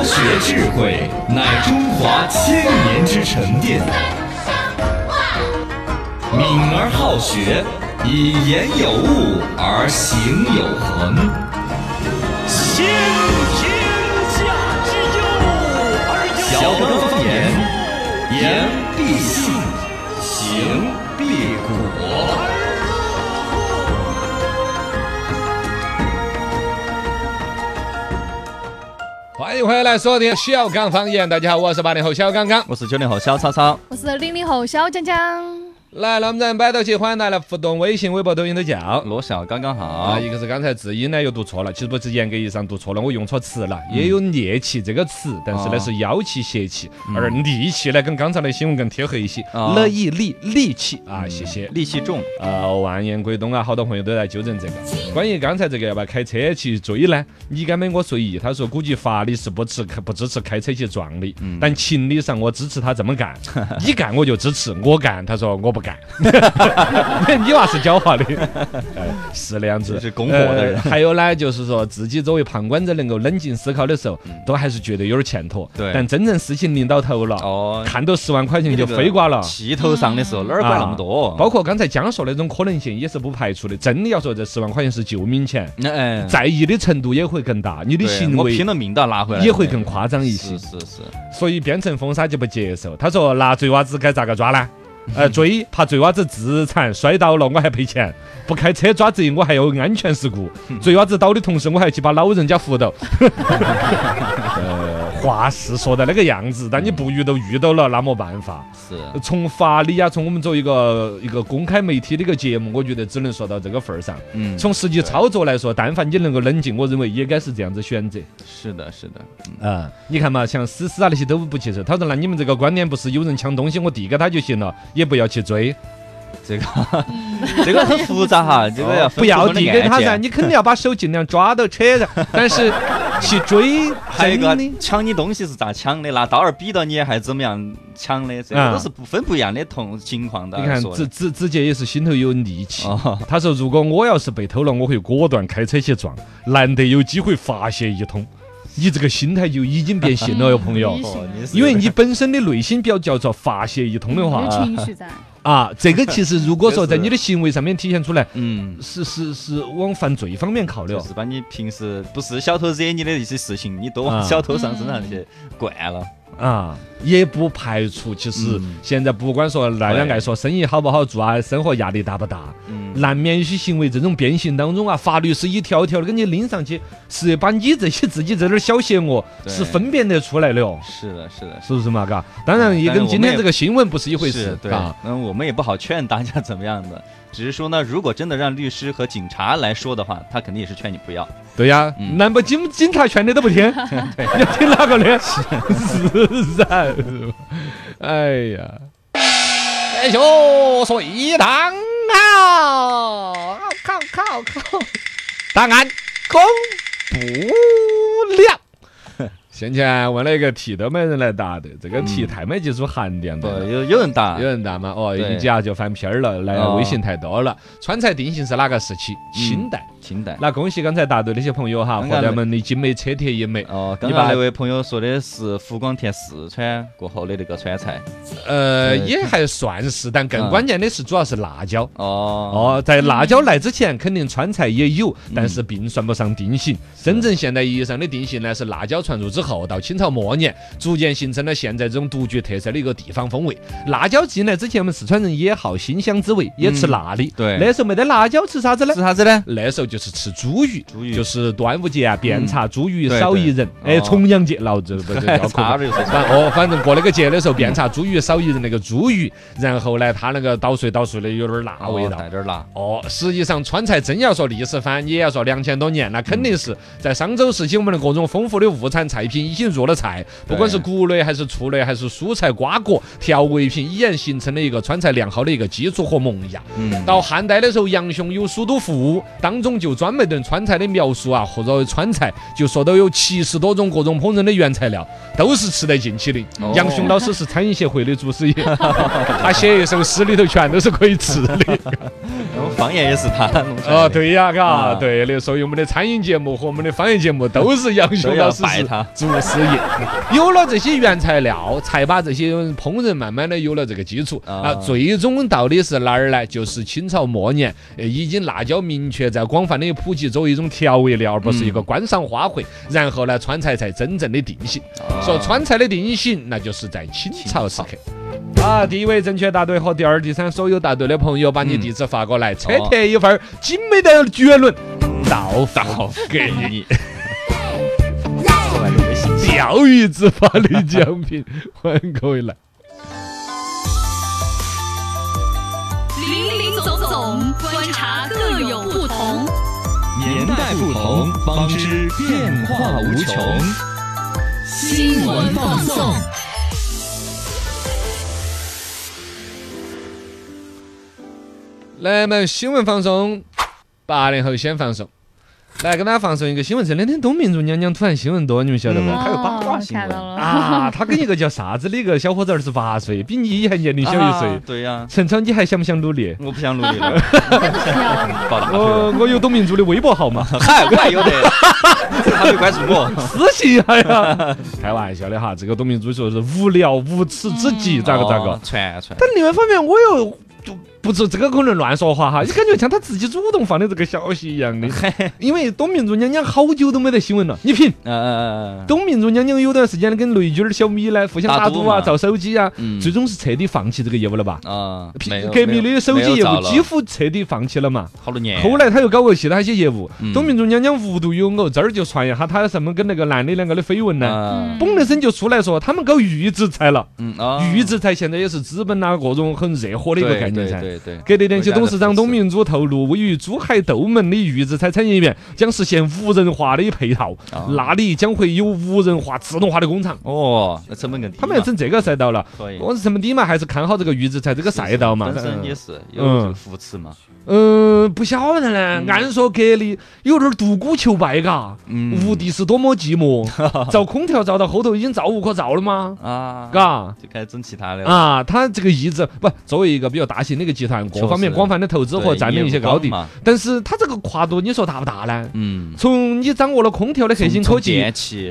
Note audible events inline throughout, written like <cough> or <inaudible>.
国学智慧乃中华千年之沉淀。敏而好学，以言有物而行有恒。先天下之忧而忧小刚方言，言必信，行欢迎回来说点小刚方言，大家好，我是八零后小刚刚。我是九零后小超超，我是零零后小江江，来，那我们咱摆到起，欢迎大家来互动，微信、微博、抖音都叫。罗笑刚刚好啊，。一个是刚才字音呢又读错了，其实不是严格意义上读错了，我用错词了，也有猎气这个词，但是呢哦是妖气、邪气，而戾气呢跟刚才的新闻更贴合一些，哦了一戾戾气啊，谢谢。戾气重，呃，万言归东啊，好多朋友都在纠正这个。关于刚才这个要不要开车去追呢？你敢没我随意。他说估计法律是不支不支持开车去撞的，但情理上我支持他这么干。<laughs> 你干我就支持，我干他说我不干。你娃是狡猾的，哎是那样子。是供货的人呃还有呢，就是说自己作为旁观者能够冷静思考的时候，都还是觉得有点欠妥。对但真正事情临到头了，哦看到十万块钱就这个飞瓜了。气头上的时候哪儿管那么多？啊包括刚才江说那种可能性也是不排除的。真的要说这十万块钱是救命钱，<laughs> 在意的程度也会更大，你的行为我拼了命都要拿回来，也会更夸张一些是。是是，所以编程封杀就不接受。他说拿贼娃子该咋个抓呢？呃，追怕贼娃子自残摔倒了，我还赔钱；不开车抓贼，我还有安全事故。贼娃子倒的同时，我还去把老人家扶到。<laughs> 呃，话是说的那个样子，但你不遇到遇到了，那没办法。是从法理啊，从我们作为一个一个公开媒体的一个节目，我觉得只能说到这个份儿上。嗯，从实际操作来说，但凡你能够冷静，我认为也该是这样子选择。是的，是的，嗯啊、你看嘛，像思思啊那些都不接受。他说：“那你们这个观点不是有人抢东西，我递给他就行了，也不要去追，这个 <laughs> 这个很复杂哈，<laughs> 这个要不要递给他噻。你肯定要把手尽量抓到车上，<laughs> 但是去追，还有一个抢你东西是咋抢的？拿刀儿逼到你还是怎么样抢的？这啊个都是不分不一样的同情况的。你看子子子杰也是心头有戾气。哦，<laughs> 他说：“如果我要是被偷了，我会果断开车去撞，难得有机会发泄一通。”你这个心态就已经变性了 <laughs> 哟，朋友。因为你本身的内心比较叫做发泄一通的话有情绪在，啊，这个其实如果说在你的行为上面体现出来，嗯。是是是往犯罪方面靠的就。是把你平时不是小偷惹你的一些事情，你都啊往小偷上身上去惯了。啊，也不排除其实嗯。现在不管说大家对。爱说生意好不好做啊，生活压力大不大，嗯，难免有些行为这种变形当中啊，法律是一条条的给你拎上去，是把你这些自己这点小邪恶是分辨得出来的哦。是的，是的，是不是嘛？嘎，当然也跟今天这个新闻不是一回事，对。啊。，那我们也不好劝大家怎么样的，只是说呢，如果真的让律师和警察来说的话，他肯定也是劝你不要。对呀，嗯难不警警察劝的都不听，<laughs> 你要听哪个的？是 <laughs> 噻。哎呀，哎呦，水塘好，靠靠靠，答案公布了。先前问了一个题都没人来答的，这个题嗯太没技术含量不，了。有有人答有，人答嘛？哦，对一家就翻篇儿了，来哦微信太多了。川菜定型是哪个时期？清代。清代。那恭喜刚才答对那些朋友哈，刚刚伙伴们的精美车贴一枚。哦，刚刚那位朋友说的是湖广填四川过后的那个川菜。呃，也还算是，但更嗯关键的是主要是辣椒。哦，哦，在辣椒来之前，肯定川菜也有，嗯但是并算不上定型。真正现代意义上的定型呢，是辣椒传入之后，到清朝末年，逐渐形成了现在这种独具特色的一个地方风味。辣椒进来之前，我们四川人也好辛香滋味，也吃嗯辣的。对那时候没得辣椒，吃啥子呢吃？啥子呢？那时候就是吃猪鱼，猪鱼就是端午节啊，遍查猪鱼少一人。哎，重阳节，老子不是 <laughs> 叫差点就说反哦，反正过那个节的时候，遍查猪鱼少一人那个猪鱼，然后呢，它那个捣碎捣碎的有点儿辣味道哦。带点辣。哦，实际上川菜真要说历史番，也要说两千多年，那肯定是在商周时期，我们的各种丰富的物产菜品已经入了菜，不管是谷类还是畜类，还是蔬菜瓜果调味品，已然形成了一个川菜良好的一个基础和萌芽。嗯，到汉代的时候，杨雄有《蜀都赋》，当中就专门对川菜的描述啊，或者川菜就说到有七十多种各种烹饪的原材料，都是吃得进去的。哦杨雄老师是餐饮协会的祖师爷，<laughs> 他写一首诗里头全都是可以吃的。方言也是他弄出来的。哦，对呀，嘎，啊对的，所以我们的餐饮节目和我们的方言节目都是杨雄老师是他祖师爷。有了这些原材料，才把这些烹饪慢慢的有了这个基础啊啊。最终到底是哪儿呢？就是清朝末年，呃已经辣椒明确在广泛的普及作为一种调味料，而不是一个观赏花卉。然后呢，川菜才真正的定型。啊说川菜的定型，那就是在清朝时刻。啊，第一位正确答对和第二、第三所有答对的朋友，把你地址发过来，车贴一份精美的绝伦到到给你。另外一个微信钓鱼执法的奖品，欢迎各位来。林林总总，观察各有不同。年代不同，方知变化无穷。新闻放送。来，我们新闻放松，八零后先放松。来，跟大家放送一个新闻，这两天董明珠娘娘突然新闻多，你们晓得不？还有八卦新闻啊，<laughs> 她跟一个叫啥子的一个小伙子二十八岁，比你还年龄小一岁啊。对呀，陈超，你还想不想努力？我不想努力了，漂搞大学呃了。<laughs> 我有董明珠的微博号码，嗨，我还有的，这个还没关注我。<laughs> 私信一下呀。开玩笑的哈，这个董明珠说是无聊无耻之极，咋个咋个哦？传传。但另外一方面，我又就不是这个可能乱说话哈，<laughs> 就感觉像他自己主动放的这个消息一样的。因为董明珠娘娘好久都没得新闻了，你品。嗯嗯嗯董明珠娘娘有段时间跟雷军儿、小米呢互相打赌啊、造手机啊，嗯最终是彻底放弃这个业务了吧？嗯啊，没有革命的手机业务几乎乎彻底放弃了嘛。好多年。后来他又搞过其他一些业务董明珠娘娘无独有偶，这儿就传一下他什么跟那个男的两个的绯闻呢。啊，嘣的声就出来说，他们搞预制菜了。嗯啊，预制菜现在也是资本啊各种很热火的一个概念噻。对对对，格力电器董事长董明珠透露，位于珠海斗门的预制菜产业园将实现无人化的配套，啊那里将会有无人化、自动化的工厂。哦，那成本更低。他们要整这个赛道了，可以，我是成本低嘛，还是看好这个预制菜这个赛道嘛？本身也是有嗯这个扶持嘛。嗯，不晓得呢。按说格力有点独孤求败，嘎。嗯无敌是多么寂寞，<laughs> 造空调造到后头已经造无可造了吗？啊，嘎。就开始整其他的。啊，他这个意志不作为一个比较大型的一个集团，各方面广泛的投资和对占领一些高地。但是它这个跨度你说大不大呢？嗯，从你掌握了空调的核心科技，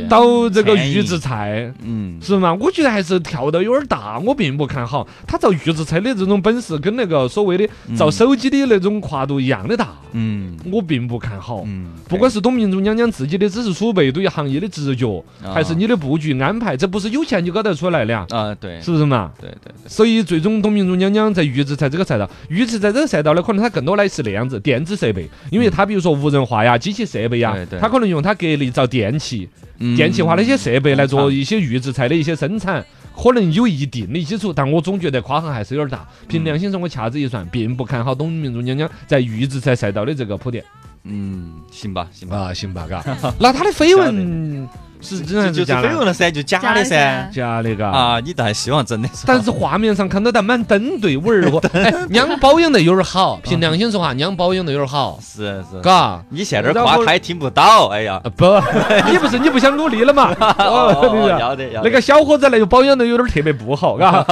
到这个预制菜，嗯，是吗？我觉得还是跳的有点大，我并不看好。他造预制菜的这种本事，跟那个所谓的造手机的那种跨度一样的大，嗯。我并不看好。嗯，不管是董明珠娘娘自己的知识储备，对于行业的直觉，啊。还是你的布局安排，这不是有钱就搞得出来的啊，啊，对，是不是嘛？对对对，所以最终董明珠娘娘在预制菜这个赛道，预制在这个赛道呢，可能它更多的是那样子电子设备，因为它比如说无人化呀、机器设备呀它可能用它格力造电器、嗯。电气化的一些设备来做嗯一些预制菜的一些生产。可能有一定的基础，但我总觉得跨行还是有点大。凭良心说，我掐指一算，并不看好董明珠娘娘在预制菜赛道的这个铺垫。嗯，行吧，行吧，啊，行吧，嘎。<laughs> 那他的绯闻 <laughs> 是真还就是假？绯闻了噻，就假的噻。假的，嘎。啊，你倒还希望真的是？但是画面上看到他满登 <laughs> 对味儿和，哎，娘保养的有点好。凭良心说话，娘保养的有点好，是是，嘎。你现在这儿夸他也听不到，哎呀，啊不，<laughs> 你不是你不想努力了嘛？<laughs> 哦，要得要得那个小伙子那个保养的有点特别不好，嘎。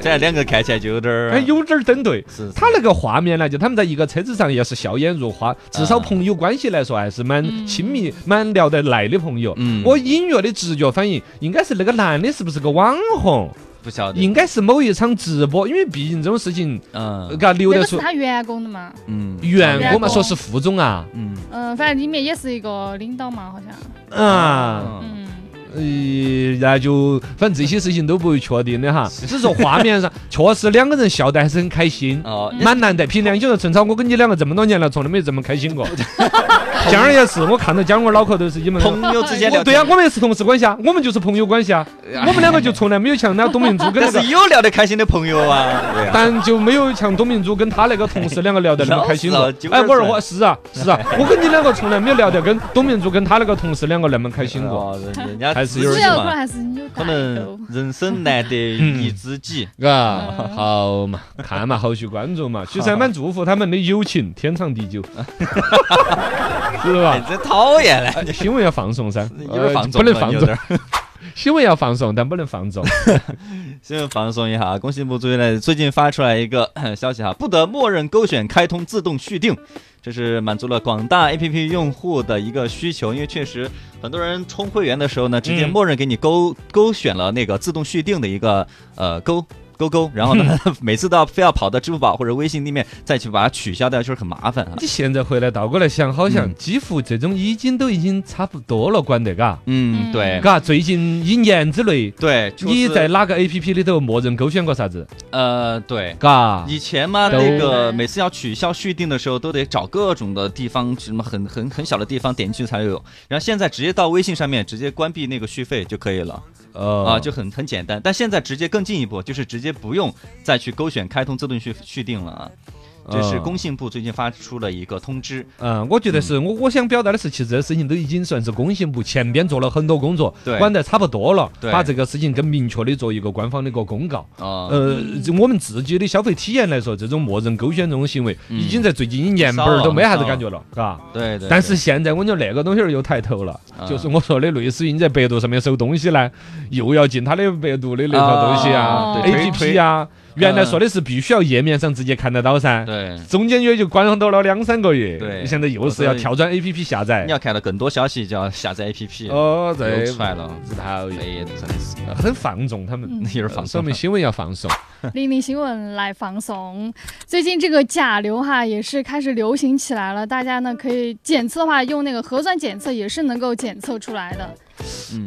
这两个看起来就有点儿哎，有点儿登对。是是他那个画面呢，就他们在一个车子上，也是笑颜如花，至少啊朋友关系来说，还是蛮嗯亲密、蛮聊得来的朋友。嗯我隐约的直觉反应，应该是那个男的是不是个网红？不晓得，应该是某一场直播，因为毕竟这种事情，嗯嘎流得出那个是他员工的嘛？嗯员工嘛，说是副总啊，嗯嗯，反正里面也是一个领导嘛，好像。啊。嗯，呃，那就反正这些事情都不会确定的哈，只是说画面上 <laughs> 确实两个人笑得还是很开心，哦，蛮难得。凭良心说，陈超，我跟你两个这么多年了，从来没这么开心过。<laughs> 江儿也是，我看到江儿脑壳都是你们。朋友之间聊对呀，我们也是同事关系啊，我们就是朋友关系啊，我们两个就从来没有像那董明珠跟那个 <laughs> 但是，有聊得开心的朋友啊，但就没有像董明珠跟他那个同事两个聊得那么开心过。哎，我二纠货是啊是啊，我跟你两个从来没有聊得跟董明珠跟他那个同事两个那么开心过。人家还是有点嘛，主要可能还是你有可能。人生难得一知己，嘎，嗯好嘛，看嘛，后续关注嘛。其实还蛮祝福他们的友情天长地久，<laughs> 是哎吧？真讨厌嘞，新闻要放松噻，<laughs> 有点放纵了，呃不能放纵新闻要放送，但不能放纵。<laughs> 新闻放松一下啊！工信部最近最近发出来一个 <coughs> 消息哈，不得默认勾选开通自动续订，这是满足了广大 APP 用户的一个需求，因为确实很多人充会员的时候呢，直接嗯默认给你勾、勾选了那个自动续订的一个呃勾。勾勾，然后呢，<laughs> 每次都要非要跑到支付宝或者微信里面再去把它取消掉，就是很麻烦啊。你现在回来倒过来想，好像嗯几乎这种已经都已经差不多了，管得嘎。嗯，对嘎，最近一年之内，对，你在哪个 A P P 里头默认勾选过啥子？呃对。嘎，以前嘛，那个每次要取消续订的时候，都得找各种的地方，什么很很很小的地方点进去才有。然后现在直接到微信上面直接关闭那个续费就可以了啊，就很很简单。但现在直接更进一步，就是直接不用再去勾选开通自动续续订了啊。这是呃工信部最近发出了一个通知，嗯，我觉得是我我想表达的是，其实这个事情都已经算是工信部前边做了很多工作，管得差不多了，把这个事情更明确的做一个官方的一个公告。啊，呃，这我们自己的消费体验来说，这种默认勾选这种行为，嗯。已经在最近一年少了本儿都没啥子感觉了，嘎。对对。但是现在我觉得那个东西儿又抬头了，啊就是我说的类似于你在百度上面搜东西呢，又要进他的百度的那套东西啊哦。对，A 推 P 推 P 啊，原来嗯说的是必须要页面上直接看得到噻，对，中间也就关到了两三个月，对。现在又是要跳转 A P P 下载。你，要看到更多消息就要下载 APP，哦，对又，出来了，是讨厌，哎，真的是。很放纵他们，<laughs> 有点放纵。说明。新闻要放松，零零新闻来放松。最近这个甲流哈也是开始流行起来了，大家呢可以检测的话，用那个核酸检测也是能够检测出来的，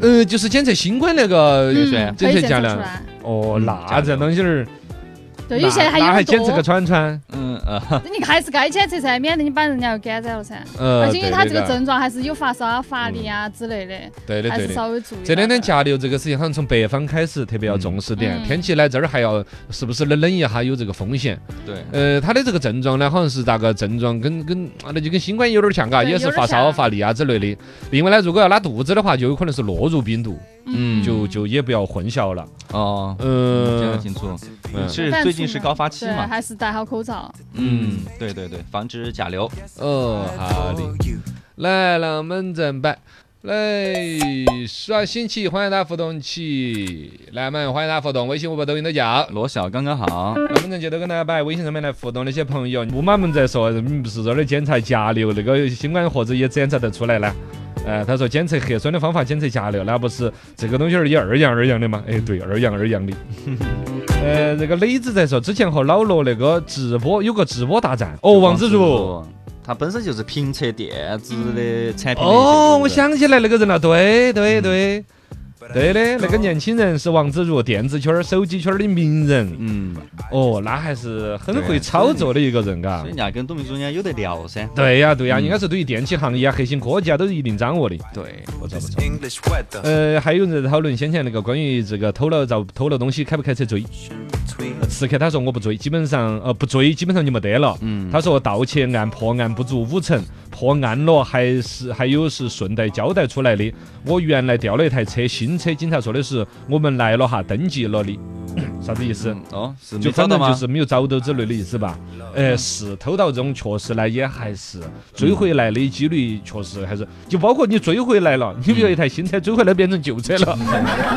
呃，就是检测新冠那个嗯，检可以检测价量，测出来。哦，嗯那这东西儿，对，有些还那有点多还检测个，串串，嗯呃，<laughs> 你还是该检测噻，免得你把人家又感染了噻。呃，而且因为他这个症状还是有发烧啊、乏力啊之类的，对的对的。还是稍微注意。这两天甲流这个事情，好像从北方开始特别要重视点。嗯天气来，这儿还要是不是冷冷一下有这个风险？对，呃，他的这个症状呢，好像是咋个症状跟跟啊，那就跟新冠有点像嘎，也是发烧、乏力啊之类的。另外呢，如果要拉肚子的话，就有可能是落入病毒，嗯就就也不要混淆了。哦，讲得嗯，清楚，嗯是最近是高发期对，嘛，还是戴好口罩。嗯，对对对，防止甲流。哦，好的，来，让我们正摆。来刷新起，欢迎大家互动起，来们欢迎大家互动，微信、微博、抖音都叫。罗小刚刚好，那我们接着跟大家摆微信上面来互动那些朋友，木马们在说，嗯不是这儿的检查甲流，那个新冠盒子也检查得出来呢。呃，他说检测核酸的方法检测甲流，那不是这个东西儿也二样二样的吗？哎，对，二样二样的。呃，这个磊子在说，之前和老罗那个直播有个直播大战，哦，王自如。，他本身就是评测电子的产品的哦，我想起来那个人了，对对对，对的，那个年轻人是王自如，电子圈儿、手机圈儿的名人。嗯，哦，那还是很会操作的一个人，嘎所以。人家跟董明珠人家有得聊噻。对呀，对呀，嗯应该是对于电器行业啊、核心科技啊都是一定掌握的。对，不错不错。呃，还有人在讨论先前那个关于这个偷了遭偷了东西开不开车追？呃刺客他说我不追，基本上呃不追，基本上就没得了。嗯，他说盗窃案破案不足五成，破案了还是还有是顺带交代出来的。我原来调了一台车，新车，警察说的是我们来了哈，登记了的，啥子意思？哦，是就？反正就是没有找到之类的意思吧。哎，是偷盗这种，确实呢也还是追回来的几率确实还是，就包括你追回来了，你比如一台新车追回来变成旧车了，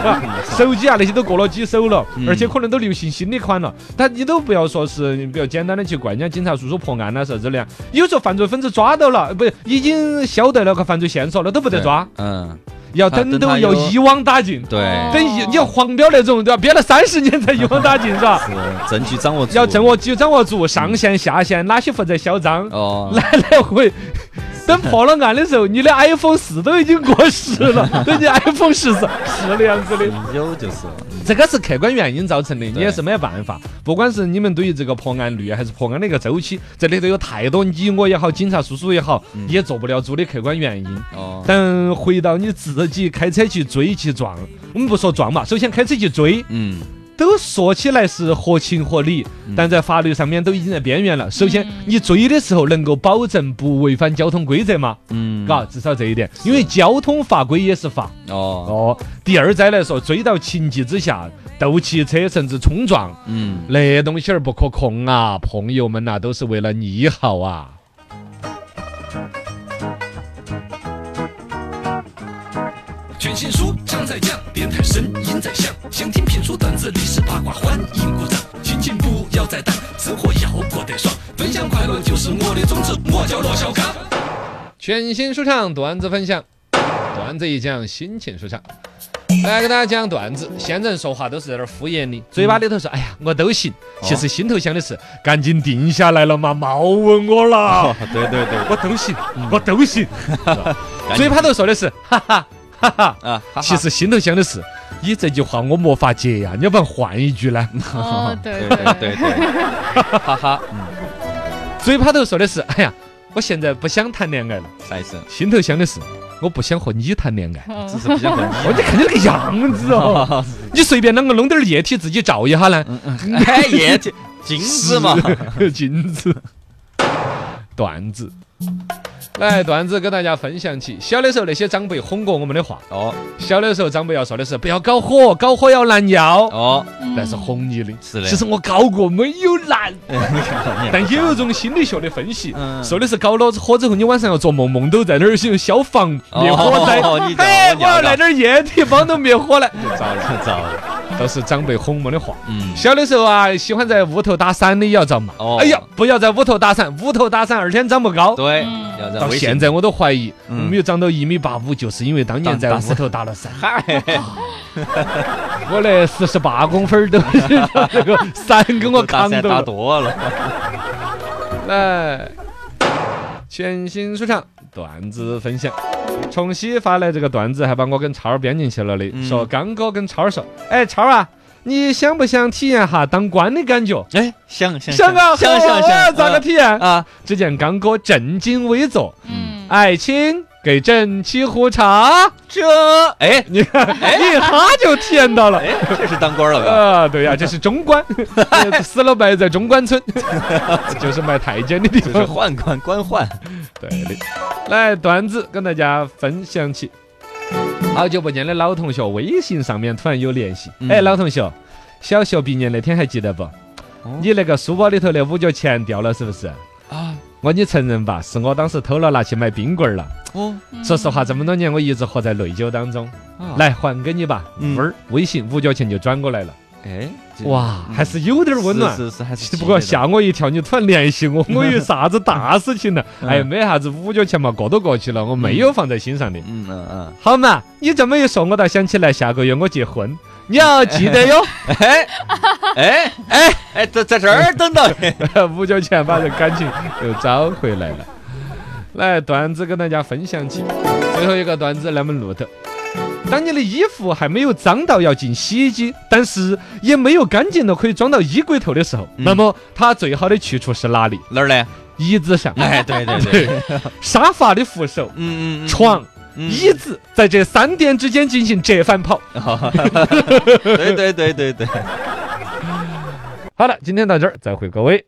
啊 <laughs> 手机啊那些都过了几手了，嗯。而且可能都流行新的款了，但你都不要说是你比较简单的去怪人家警察叔叔破案了啥子的，有时候犯罪分子抓到了，不已经晓得了个犯罪线索了，都不得抓，嗯，要等等他到要一网打尽。对，等一，你要黄标那种，对吧？憋了三十年才一网打尽，是吧？<laughs> 是证据掌握住要掌握就掌握住上线下线哪些负责销赃，哦，<laughs> 来来回。<laughs> 等破了案的时候，你的 iPhone 四都已经过时了，都已经 iPhone 十四是那样子的。有就是了，这个是客观原因造成的，你也是没办法。不管是你们对于这个破案率还是破案的一个周期，这里头有太多你我也好，警察叔叔也好，嗯也做不了主的客观原因。哦，但回到你自己开车去追去撞，我们不说撞嘛，首先开车去追，嗯，都说起来是合情合理，但在法律上面都已经在边缘了。首先嗯，你追的时候能够保证不违反交通规则吗？嗯，嘎，至少这一点，因为交通法规也是法。哦，哦，第二再来说，追到情急之下斗汽车甚至冲撞，嗯，那东西儿不可控啊，朋友们呐、都是为了你好啊。全新书唱在讲，电台声音在响，想听评书段子历史八卦，欢迎鼓掌。心情不要再淡，生活要过得爽，分享快乐就是我的宗旨，我叫罗小刚。全新书唱段子分享，段子一讲心情舒畅。来给大家讲段子，现在人说话都是在那儿敷衍的，嘴巴里头说“哎呀，我都行”，其实心头想的是“赶紧定下来了嘛，莫问我了 <laughs> 哦，对对对，<laughs> 我都行，我都行”。<laughs> 嘴巴头说的是“哈哈哈哈”，啊，哈哈。其实心头想的是“你这句话我没法接呀，你要不然换一句呢？哦，对对对对。对，<laughs> 哈哈，嗯，”。嘴巴头说的是“哎呀，我现在不想谈恋爱了。啥意思？”，心头想的是“我不想和你谈恋爱”。哦。只是不想和哦，你。你看你那个样子哦，你随便啷个弄点儿液体自己照一下呢？哎，液体镜子嘛，<laughs> 是金子。段子，来段子跟大家分享起。小的时候那些长辈哄过我们的话，哦。小的时候长辈要说的是不要搞火，搞火要拦腰，哦，那是哄你的。是的。其实我搞过，没有拦。<laughs> 但也有一种心理学的分析，嗯。说的是搞了火之后，你晚上要做梦，梦都在那儿有消防灭火灾。哎，我要来点儿液体帮着灭火来，<laughs> 糟了糟了，都是长辈哄我们的话。嗯，小的时候啊，喜欢在屋头打伞的也要遭骂。哦哎呀，不要在屋头打伞，屋头打伞二天长不高。对嗯，到现在我都怀疑，嗯没有长到一米八五，就是因为当年在屋头打了伞。嗨，<laughs> 我那四十八公分儿都是 <laughs> 这个伞给我打伞打扛到了。多了，来，全新说唱段子分享。重熙发来这个段子，还把我跟超儿编进去了的，嗯说刚哥跟超儿说，哎，超儿啊，你想不想体验下当官的感觉？哎，想想想啊，想想想，咋个体验？啊？只见刚哥正襟危坐，嗯，爱卿给朕沏壶茶。这哎 <laughs> 你看，一下就体验到了。哎，这是当官了吧？啊，对呀、这是中官，<laughs> 死了埋在中关村，<laughs> 就是卖太监的地方。宦官官宦，对的，来段子跟大家分享起。好久不见的老同学，微信上面突然有联系。嗯哎，老同学，小学毕业那天还记得不？你那个书包里头的五角钱掉了是不是？啊，我你承认吧，是我当时偷了拿去买冰棍儿了。哦，说实话，这么多年我一直活在内疚当中。啊，来还给你吧，嗯分儿微信五角钱就转过来了。哎，哇，嗯还是有点温暖。是是是，还是不过吓我一跳，你突然联系我，<laughs> 我以为啥子大事情呢？嗯 <laughs> 哎，没啥子五角钱嘛，过都过去了，我没有放在心上的。嗯嗯嗯，好嘛，你这么一说，我倒想起来下个月我结婚，你要记得哟。<laughs> 哎哎哎哎，在在这儿等到，五角钱把这感情又找回来了。来，段子跟大家分享起，最后一个段子那么录的。当你的衣服还没有脏到要进洗衣机，但是也没有干净的可以装到衣柜头的时候，嗯那么它最好的去处是哪里？哪儿呢？椅子上。哎，对对对，沙发的扶手、嗯嗯嗯，床、嗯椅子，在这三点之间进行折返跑。对对对对对。好了，今天到这儿，再会各位。